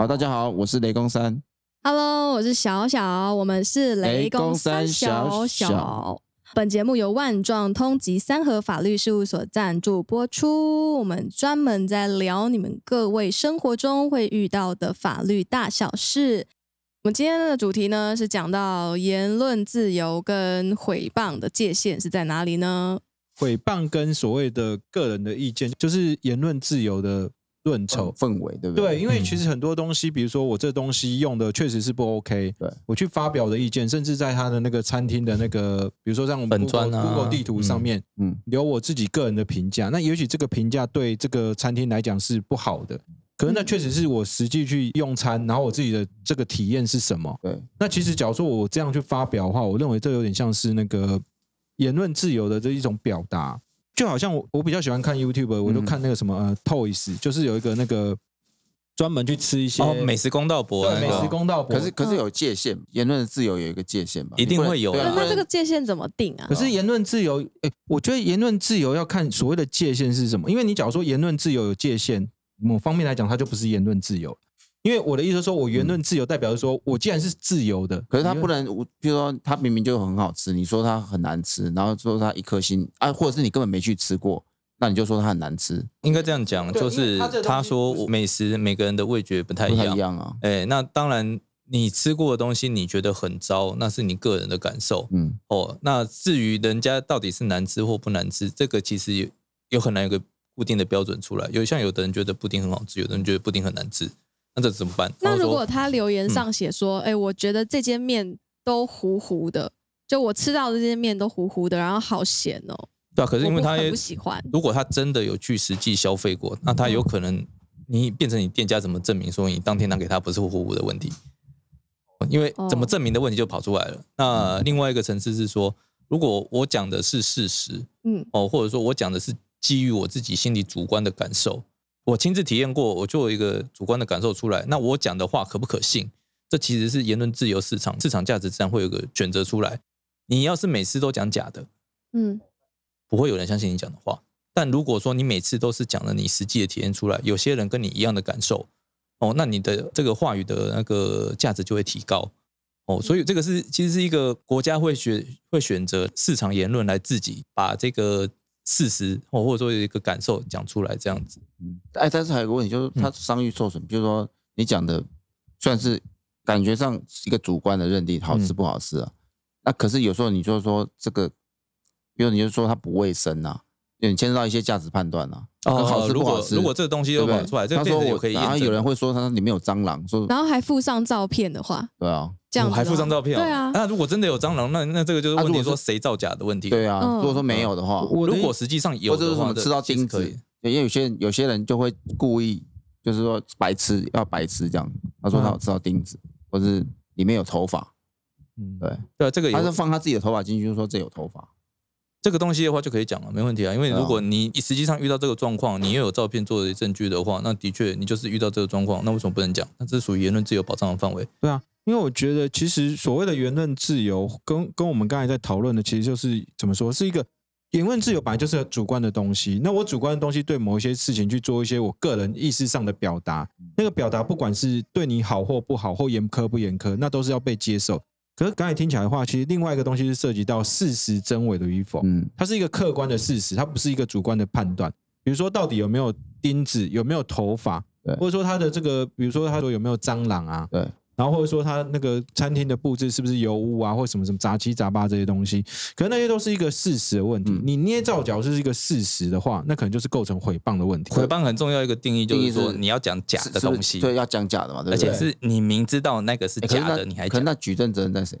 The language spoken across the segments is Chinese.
好，大家好，我是雷公三。Hello，我是小小，我们是雷公三小小小。本节目由万状通及三和法律事务所赞助播出。我们专门在聊你们各位生活中会遇到的法律大小事。我们今天的主题呢是讲到言论自由跟诽谤的界限是在哪里呢？诽谤跟所谓的个人的意见，就是言论自由的论筹。氛围对不对？对，因为其实很多东西，比如说我这东西用的确实是不 OK，对我去发表的意见，甚至在他的那个餐厅的那个，比如说像我们本 Google, Google 地图上面嗯，留我自己个人的评价，那也许这个评价对这个餐厅来讲是不好的，可是那确实是我实际去用餐，然后我自己的这个体验是什么？对，那其实假如说我这样去发表的话，我认为这有点像是那个言论自由的这一种表达，就好像我我比较喜欢看 YouTube，我就看那个什么、呃 Toys，就是有一个那个专门去吃一些、哦，美食公道博那对美食，公道博，可是可是有界限，言论的自由有一个界限吧？一定会有对啊那那这个界限怎么定啊可？是言论自由，哎，我觉得言论自由要看所谓的界限是什么。因为你假如说言论自由有界限，某方面来讲，它就不是言论自由。因为我的意思是说，我言论自由代表是说我既然是自由的，可是他不能，我比如说他明明就很好吃，你说他很难吃，然后说他一颗星啊，或者是你根本没去吃过，那你就说他很难吃，应该这样讲，就是他说美食每个人的味觉不太一样。一样啊。哎，那当然，你吃过的东西你觉得很糟，那是你个人的感受嗯，哦。那至于人家到底是难吃或不难吃，这个其实有有很难有个固定的标准出来。有像有的人觉得布丁很好吃，有的人觉得布丁很难吃，那这怎么办？那如果他留言上写说，哎、我觉得这间面都糊糊的，就我吃到的这间面都糊糊的，然后好咸哦。对啊，可是因为他也不喜欢，如果他真的有去实际消费过，那他有可能你变成你店家怎么证明说你当天拿给他不是糊糊的问题？因为怎么证明的问题就跑出来了。那另外一个层次是说，如果我讲的是事实嗯哦，或者说我讲的是基于我自己心里主观的感受，我亲自体验过，我就有一个主观的感受出来，那我讲的话可不可信？这其实是言论自由市场市场价值自然会有个选择出来。你要是每次都讲假的，嗯，不会有人相信你讲的话。但如果说你每次都是讲了你实际的体验出来，有些人跟你一样的感受，哦，那你的这个话语的那个价值就会提高。哦，所以这个是其实是一个国家会选会选择市场言论来自己把这个事实哦，或者说有一个感受讲出来，这样子。嗯，哎，但是还有个问题，就是他商誉受损，比如说你讲的算是感觉上是一个主观的认定，好吃嗯不好吃啊。那可是有时候你就说这个，比如你就说它不卫生呐、啊，你牵涉到一些价值判断呐、啊，哦好吃如不好吃，果如果这个东西对不对？都跑出来，这他说我可以，验证。然后有人会说它里面有蟑螂，说然后还附上照片的话，对啊，这样子、哦还附张照片、哦，对啊，那如果真的有蟑螂，那那这个就是问题，说谁造假的问题。对啊。嗯。如果说没有的话，我如果实际上有或者的话，是什么吃到钉子因为有些有些人就会故意就是说白吃要白吃这样，他说他有吃到钉子，或者是里面有头发，嗯。对，对啊，这个有他是放他自己的头发进去，就说这有头发，这个东西的话就可以讲了，没问题啊。因为如果你实际上遇到这个状况，你又有照片作为证据的话，那的确你就是遇到这个状况，那为什么不能讲？那这是属于言论自由保障的范围。对啊，因为我觉得其实所谓的言论自由，跟跟我们刚才在讨论的，其实就是怎么说，是一个言论自由本来就是主观的东西。那我主观的东西对某一些事情去做一些我个人意识上的表达，那个表达不管是对你好或不好，或严苛不严苛，那都是要被接受。可是刚才听起来的话，其实另外一个东西是涉及到事实真伪的与否。嗯，它是一个客观的事实，它不是一个主观的判断。比如说，到底有没有钉子，有没有头发对，或者说它的这个，比如说它说有没有蟑螂啊，对，然后或者说他那个餐厅的布置是不是油污啊，或什么什么杂七杂八这些东西，可能那些都是一个事实的问题。嗯你捏造假如是一个事实的话，那可能就是构成诽谤的问题。诽谤很重要一个定义就是是说你要讲假的东西，对，要讲假的嘛，对而不对？且是你明知道那个是假的，你还讲可能那举证责任在谁？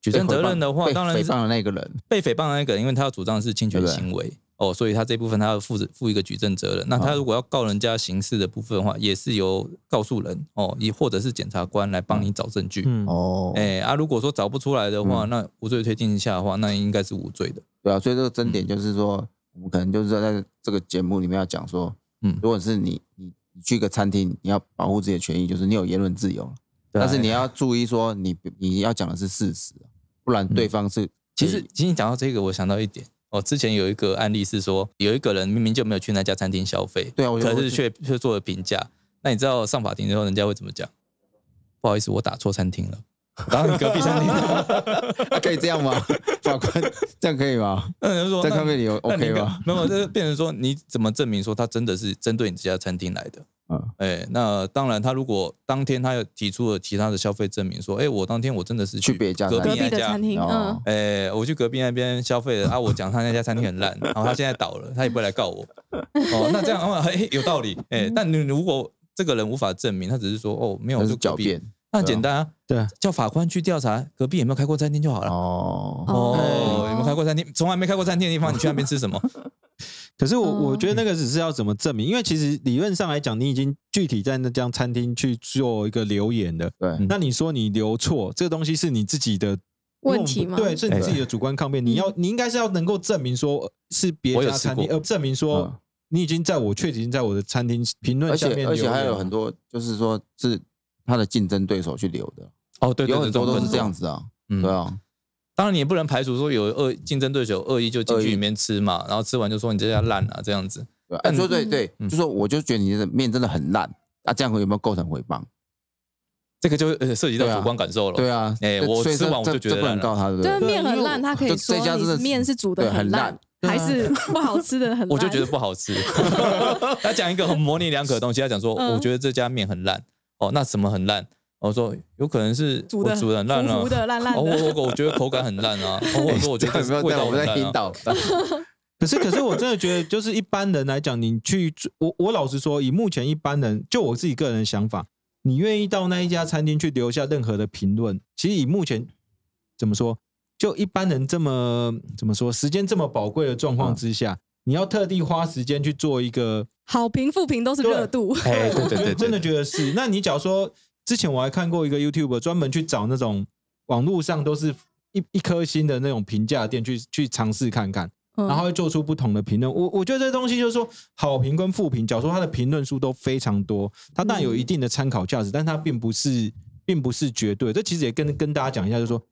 举证责任的话，被诽当然是谤的那个人，被诽谤的那个人，因为他要主张的是侵权行为哦，所以他这部分他要负责负一个举证责任。那他哦如果要告人家刑事的部分的话，也是由告诉人哦，也或者是检察官来帮你找证据。嗯，哦，哎、啊，如果说找不出来的话，嗯那无罪推定下的话，那应该是无罪的。对啊，所以这个争嗯点就是说，我们可能就是在这个节目里面要讲说，嗯如果是你你你去一个餐厅，你要保护自己的权益，就是你有言论自由，但是你要注意说你你要讲的是事实，不然对方是嗯其实，其实你讲到这个，我想到一点。哦，之前有一个案例是说，有一个人明明就没有去那家餐厅消费，对啊我可是却却做了评价。那你知道上法庭之后人家会怎么讲？不好意思，我打错餐厅了，打到你隔壁餐厅了。啊可以这样吗？法官这样可以吗？那人就说，在咖啡里有 OK 没吗？没有，这变成说你怎么证明说他真的是针对你这家餐厅来的？嗯，哎，那当然，他如果当天他又提出了其他的消费证明，说，哎，我当天我真的是去别家隔壁壁那家的餐厅，哎，我去隔壁那边消费了啊，我讲他那家餐厅很烂，然后他现在倒了，他也不会来告我。哦，那这样的话，哎，有道理。哎，但你如果这个人无法证明，他只是说，哦，没有，那就是，狡辩那很简单啊，对啊，叫法官去调查隔壁有没有开过餐厅就好了。哦。哦，哦有没有开过餐厅？从来没开过餐厅的地方，你去那边吃什么？可是我哦我觉得那个只是要怎么证明，因为其实理论上来讲，你已经具体在那家餐厅去做一个留言的。对，那你说你留错，这个东西是你自己的问题吗？对，是你自己的主观抗辩。你要你应该是要能够证明说呃是别家餐厅，过而证明说嗯你已经在我确实已经在我的餐厅评论下面且而且还有很多，就是说是他的竞争对手去留的，哦，对对对，有很多都是这样子。子啊。嗯对啊，当然，你也不能排除说有恶竞争对手恶意就进去里面吃嘛，然后吃完就说你这家烂啊这样子。对，哎，说对嗯对，嗯就说我就觉得你的面真的很烂啊，这样有没有构成诽谤？这个就呃涉及到主观感受了。对啊，哎我吃完我就觉得不能告他，对不就是对？面很烂，他可以就说这家面是煮的很烂烂，还是不好吃的很烂。我就觉得不好吃。他讲一个很模棱两可的东西，他讲说，嗯我觉得这家面很烂。哦，那什么很烂？我说有可能是煮的我煮的很烂啊糊糊。的烂烂。我我我觉得口感很烂啊，哦或者说我觉得味道很烂啊。在引导？可是，可是我真的觉得，就是一般人来讲，你去我我老实说，以目前一般人，就我自己个人的想法，你愿意到那一家餐厅去留下任何的评论，其实以目前怎么说，就一般人这么怎么说，时间这么宝贵的状况之下，你要特地花时间去做一个，好评负评都是热度，哎，对我对对对，真的觉得是。那你假如说之前我还看过一个 YouTube 专门去找那种网络上都是一一颗星的那种评价店去去尝试看看。嗯然后会做出不同的评论。我我觉得这东西就是说，好评跟负评，假如说它的评论数都非常多，它当然有一定的参考价值，但它并不是并不是绝对。这其实也跟跟大家讲一下，就是说，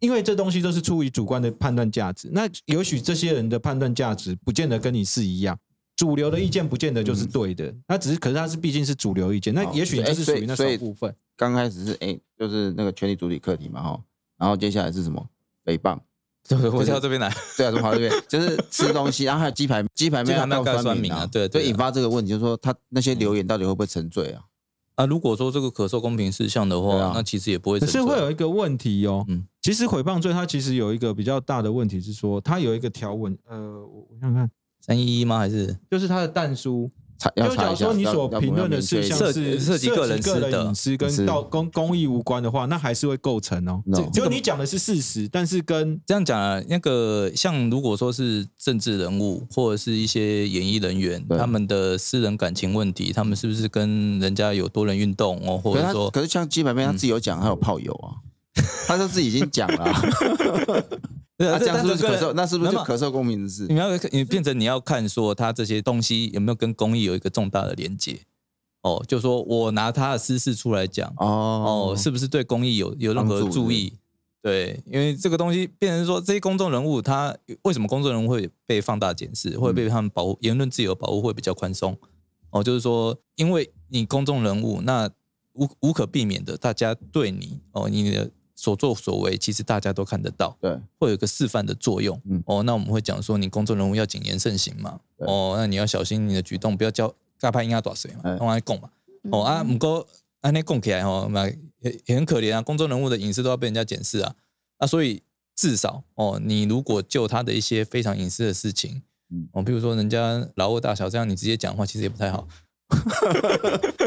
因为这东西都是出于主观的判断价值，那也许这些人的判断价值不见得跟你是一样。主流的意见不见得就是对的，那只是可是它是毕竟是主流意见，那也许你就是属于那少部分。刚开始是哎，就是那个权力主体课题嘛哈，然后接下来是什么？诽谤。对对，我跳到这边来。对啊，怎么跑这边？就是吃东西，然后还有鸡排，鸡排鸡排要告妹要告酸民民啊对对引发这个问题，就是说他那些留言到底会不会沉醉啊？啊，如果说这个可受公平事项的话，啊那其实也不会可是。会有一个问题哦，嗯其实诽谤罪它其实有一个比较大的问题是说，它有一个条文，呃，我我想想看，三一一吗？还是就是它的弹书，查要就假查一下。如说你所评论的事项涉是涉及个人隐私跟是到公公益无关的话，那还是会构成哦。就你讲的是事实，但是跟这样讲啊？那个像如果说是政治人物或者是一些演艺人员，他们的私人感情问题，他们是不是跟人家有多人运动哦，或可是他者说可是像基本面，他自己有讲，他有炮友啊，他说自己已经讲了 啊，对啊那这样是不是可受？受？那是不是就可受公民的事你？们要你变成你要看说他这些东西有没有跟公益有一个重大的连接哦，就说我拿他的私事出来讲哦哦，是不是对公益有有任何注意？对，因为这个东西变成说这些公众人物，他为什么公众人物会被放大检视，会被他们保护言论自由保护会比较宽松？哦，就是说，因为你公众人物，那无无可避免的，大家对你哦，你的所作所为，其实大家都看得到。对，会有一个示范的作用。嗯哦，那我们会讲说，你公众人物要谨言慎行嘛。哦，那你要小心你的举动，不要叫尬拍应该多谁嘛，哎用来供嘛。哦啊，不过安内供起来哦，那也也很可怜啊，公众人物的隐私都要被人家检视啊。啊，所以至少哦，你如果就他的一些非常隐私的事情，嗯哦，比如说人家老二大小这样，你直接讲话其实也不太好。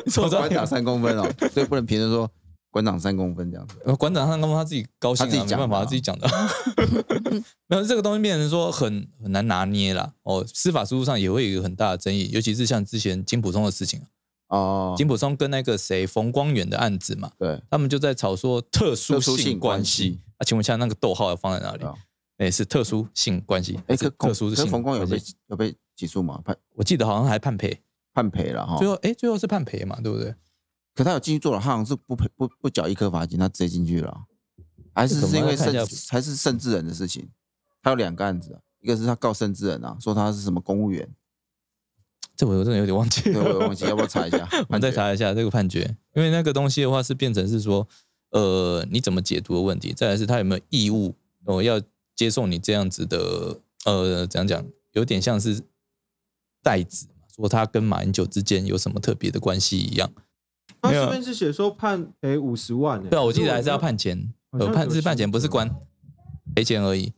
说馆长三公分哦，所以不能评论说馆长三公分这样子。呃，馆长三公分他自己高兴啊，他自己讲办法，他自己讲的。没有这个东西变成说很很难拿捏啦。哦，司法实务上也会有一个很大的争议，尤其是像之前金普松的事情，哦，金普松跟那个谁冯光远的案子嘛，对，他们就在吵说特殊性性关关系那。啊，请问一下那个逗号要放在哪里？哎，是特殊性关系，哎，是可特殊性可冯光有被有被起诉吗？判我记得好像还判赔，判赔了哈最。后哎，最后是判赔嘛，对不对？可他有进去做了，他好像是不赔不不缴一颗罚金，他直接进去了啊，还是是因为甚还是甚至人的事情？他有两个案子啊，一个是他告甚至人啊，说他是什么公务员，这我真的有点忘记对，了。我有忘记，要不要查一下？我们再查一下这个判决，因为那个东西的话是变成是说，呃，你怎么解读的问题，再来是他有没有义务哦要接受你这样子的，呃，怎样讲，有点像是代子嘛，说他跟马英九之间有什么特别的关系一样。他这边是写说判赔五十万呢、对啊，我记得还是要判钱，判是判钱，不是关赔钱而已。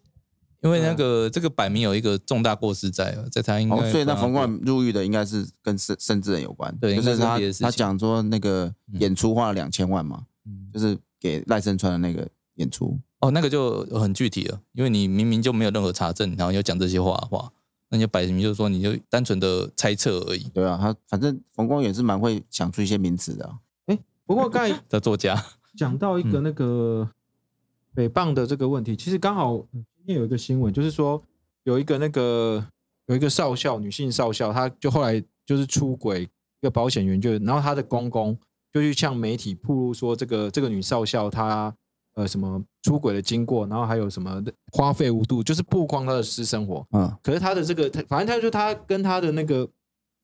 因为那个这个摆明有一个重大过失在，在他应该哦，所以那冯冠入狱的应该是跟生生之人有关，对就是他他讲说那个演出花了两千万嘛，嗯。就是给赖声川的那个演出，哦，那个就很具体了，因为你明明就没有任何查证，然后又讲这些话的话，那你就摆明就是说你就单纯的猜测而已对啊，他反正冯光远是蛮会想出一些名词的啊、不过刚才 的作家。讲到一个那个北棒的这个问题，其实刚好嗯今天有一个新闻，就是说有一个那个有一个少校，女性少校，她就后来就是出轨，一个保险员就，然后她的公公就去向媒体曝露说，这个这个女少校她呃什么出轨的经过，然后还有什么花费无度，就是曝光他的私生活。嗯，可是他的这个，他反正他就他跟他的那个，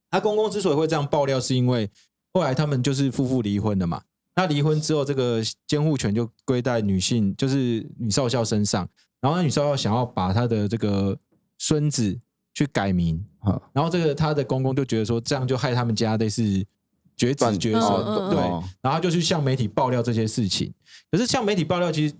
他公公之所以会这样爆料，是因为后来他们就是夫妇离婚的嘛。那离婚之后，这个监护权就归在女性，就是女少校身上。然后那女少校想要把她的这个孙子去改名，好，然后这个她的公公就觉得说，这样就害他们家类似绝子断绝孙，对。哦然后就去向媒体爆料这些事情。可是向媒体爆料，其实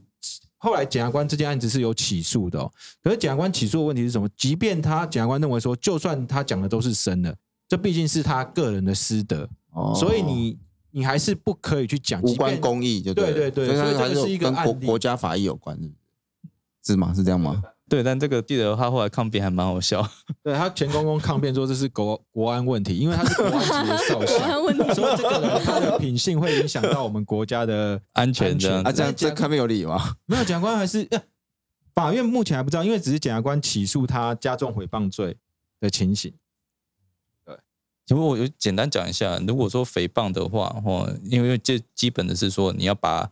后来检察官这件案子是有起诉的哦。可是检察官起诉的问题是什么？即便他检察官认为说，就算他讲的都是真的，这毕竟是他个人的私德，哦所以你你还是不可以去讲，无关公益就对对对对所以它还所以这个是一个跟国国家法益有关，是吗？是这样吗？对，但这个记得他后来抗辩还蛮好笑。对他前公公抗辩说这是国国安问题，因为他是国安级的少国校，安问题，说这个人他的品性会影响到我们国家的安全这样啊，子这样这抗辩有理吗？没有，检察官还是、呃法院目前还不知道，因为只是检察官起诉他加重诽谤罪的情形。其实我有简单讲一下，如果说诽谤的话，哦，因为这基本的是说你要把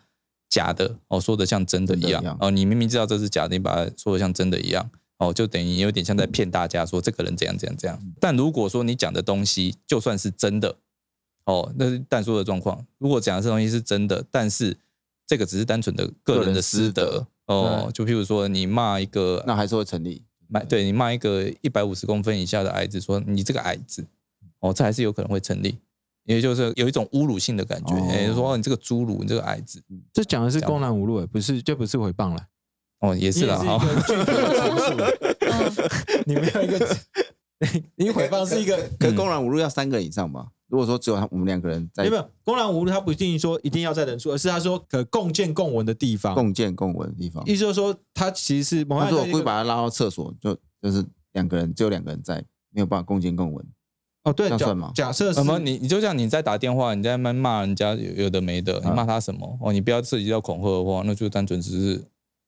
假的哦说的像真的一样哦，你明明知道这是假的，你把它说的像真的一样哦，就等于有点像在骗大家说这个人怎样怎样怎样。但如果说你讲的东西就算是真的哦，那是但说的状况。如果讲的这东西是真的，但是这个只是单纯的个人的私德哦，就譬如说你骂一个那还是会成立。骂对你骂一个一百五十公分以下的矮子，说你这个矮子，哦，这还是有可能会成立，也就是有一种侮辱性的感觉，哦也就是说哦你这个侏儒，你这个矮子，这讲的是公然侮辱，不是就不是诽谤了。哦，也是啦，你也好，是一个 具体的陈嗯述 你没有一个，你诽谤是一个。可公然侮辱要三个人以上吧？如果说只有他我们两个人在没有没有，公然侮辱他不一定说一定要在人数，而是他说可共建共文的地方。共建共文的地方，意思就是说，他其实是某他说我案在一个故意把他拉到厕所，就就是两个人，只有两个人在，没有办法共建共闻。哦，对，假这样算吗？假设什么你你就像你在打电话，你在那边骂人家有有的没的，你啊骂他什么？哦，你不要涉及到恐吓的话，那就单纯只是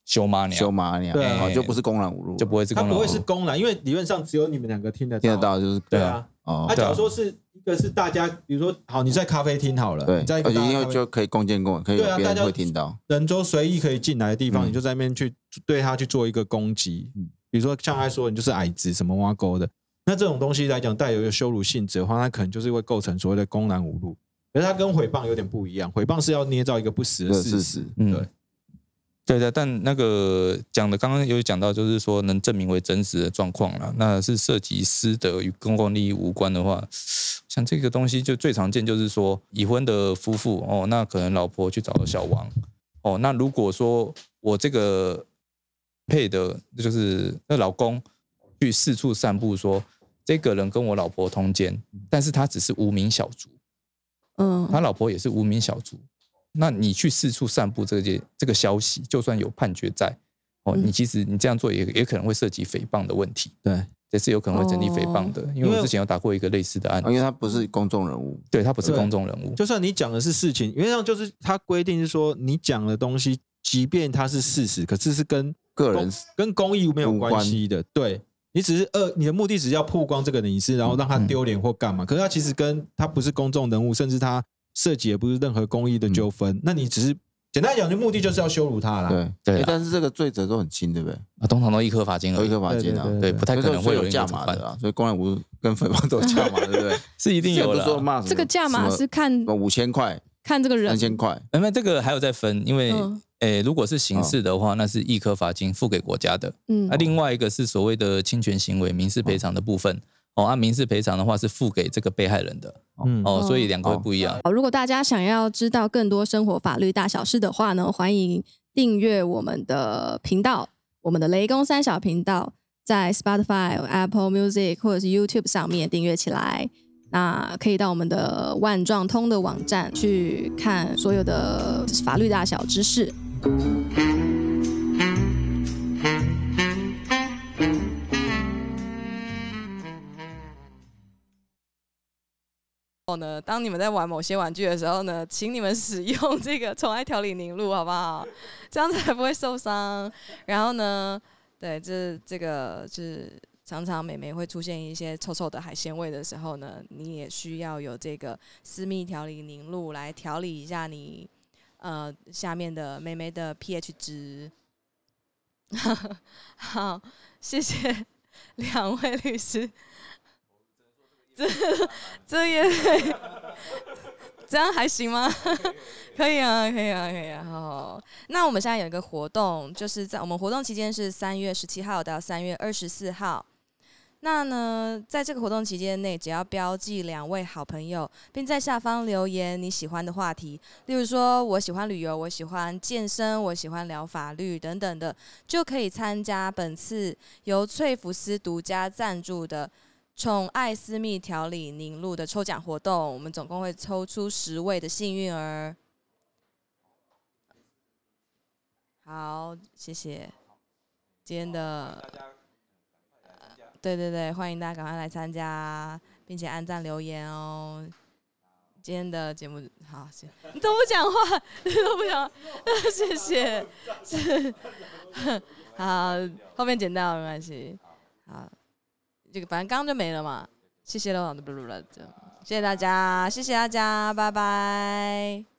羞妈娘，修马那样，对。就不是公然侮辱，就不会是他不会是公然，因为理论上只有你们两个听得听得到，就是对啊。哦。他，假如说是一个是大家，比如说好，你在咖啡厅好了，对你，在咖啡为就可以共建共闻，可以别人对啊大家会听到，人都随意可以进来的地方，嗯。你就在那边去对他去做一个攻击。嗯。比如说像他说你就是矮子什么挖沟的，那这种东西来讲带有一个羞辱性质的话，它可能就是会构成所谓的公然侮辱。可是它跟诽谤有点不一样，诽谤是要捏造一个不实的事事实对，对。对，但那个讲的刚刚有讲到，就是说能证明为真实的状况了，那是涉及私德与公共利益无关的话，像这个东西就最常见就是说已婚的夫妇哦，那可能老婆去找了小王哦，那如果说我这个配的，就是那老公去四处散布说这个人跟我老婆通奸，但是他只是无名小卒，嗯，他老婆也是无名小卒，那你去四处散布这些这个消息，就算有判决在，哦，嗯。你其实你这样做也也可能会涉及诽谤的问题，对，这是有可能会成立诽谤的，因为因为我之前有打过一个类似的案哦因为，他不是公众人物，对他不是公众人物，就算你讲的是事情，原则上就是他规定是说你讲的东西，即便它是事实，可是是跟公个人跟公益没有关系的。对你只是呃，你的目的只是要曝光这个隐私，然后让他嗯丢脸或干嘛。可是他其实跟他不是公众人物，甚至他涉及也不是任何公益的纠纷。那你只是简单讲，就目的就是要羞辱他啦。对但是这个罪责都很轻，对不对？啊，通常都一颗罚金而有一颗，罚金啊，对对，不太可能会有人价码的啊，所以公然侮辱跟 诽谤都有价码，对不对？是一定有之前不是说了。骂什么这个价码是看五千块、看这个人三，千块，因为这个还有再分，因为嗯诶，如果是刑事的话，那是一颗罚金付给国家的。嗯那另外一个是所谓的侵权行为民事赔偿的部分。哦，按民事赔偿的话是付给这个被害人的。嗯，哦，所以两个会不一样。好，如果大家想要知道更多生活法律大小事的话呢，欢迎订阅我们的频道，我们的雷公三小频道，在 Spotify、Apple Music 或者是 YouTube 上面订阅起来。那可以到我们的万状通的网站去看所有的法律大小知识。后呢，当你们在玩某些玩具的时候呢，请你们使用这个宠爱调理凝露，好不好？这样才不会受伤。然后呢，对，这这个是常常美眉会出现一些臭臭的海鲜味的时候呢，你也需要有这个私密调理凝露来调理一下你呃下面的美眉的 pH 值。好，谢谢 两位律师。这这也这样还行吗？可以啊，可以啊，可以啊。好，那我们现在有一个活动，就是在我们活动期间是三月十七号到三月二十四号。那呢，在这个活动期间内，只要标记两位好朋友，并在下方留言你喜欢的话题，例如说我喜欢旅游，我喜欢健身，我喜欢聊法律等等的，就可以参加本次由翠福斯独家赞助的宠爱私密调理凝露的抽奖活动，我们总共会抽出十位的幸运儿。好，谢谢今天的，对对对，欢迎大家赶快来参加，并且按赞留言哦。今天的节目好，行，你都不讲话，你都不讲话，谢谢，好，后面剪掉没关系，好。这个反正刚刚就没了嘛，谢谢了，谢谢大家，谢谢大家，拜拜。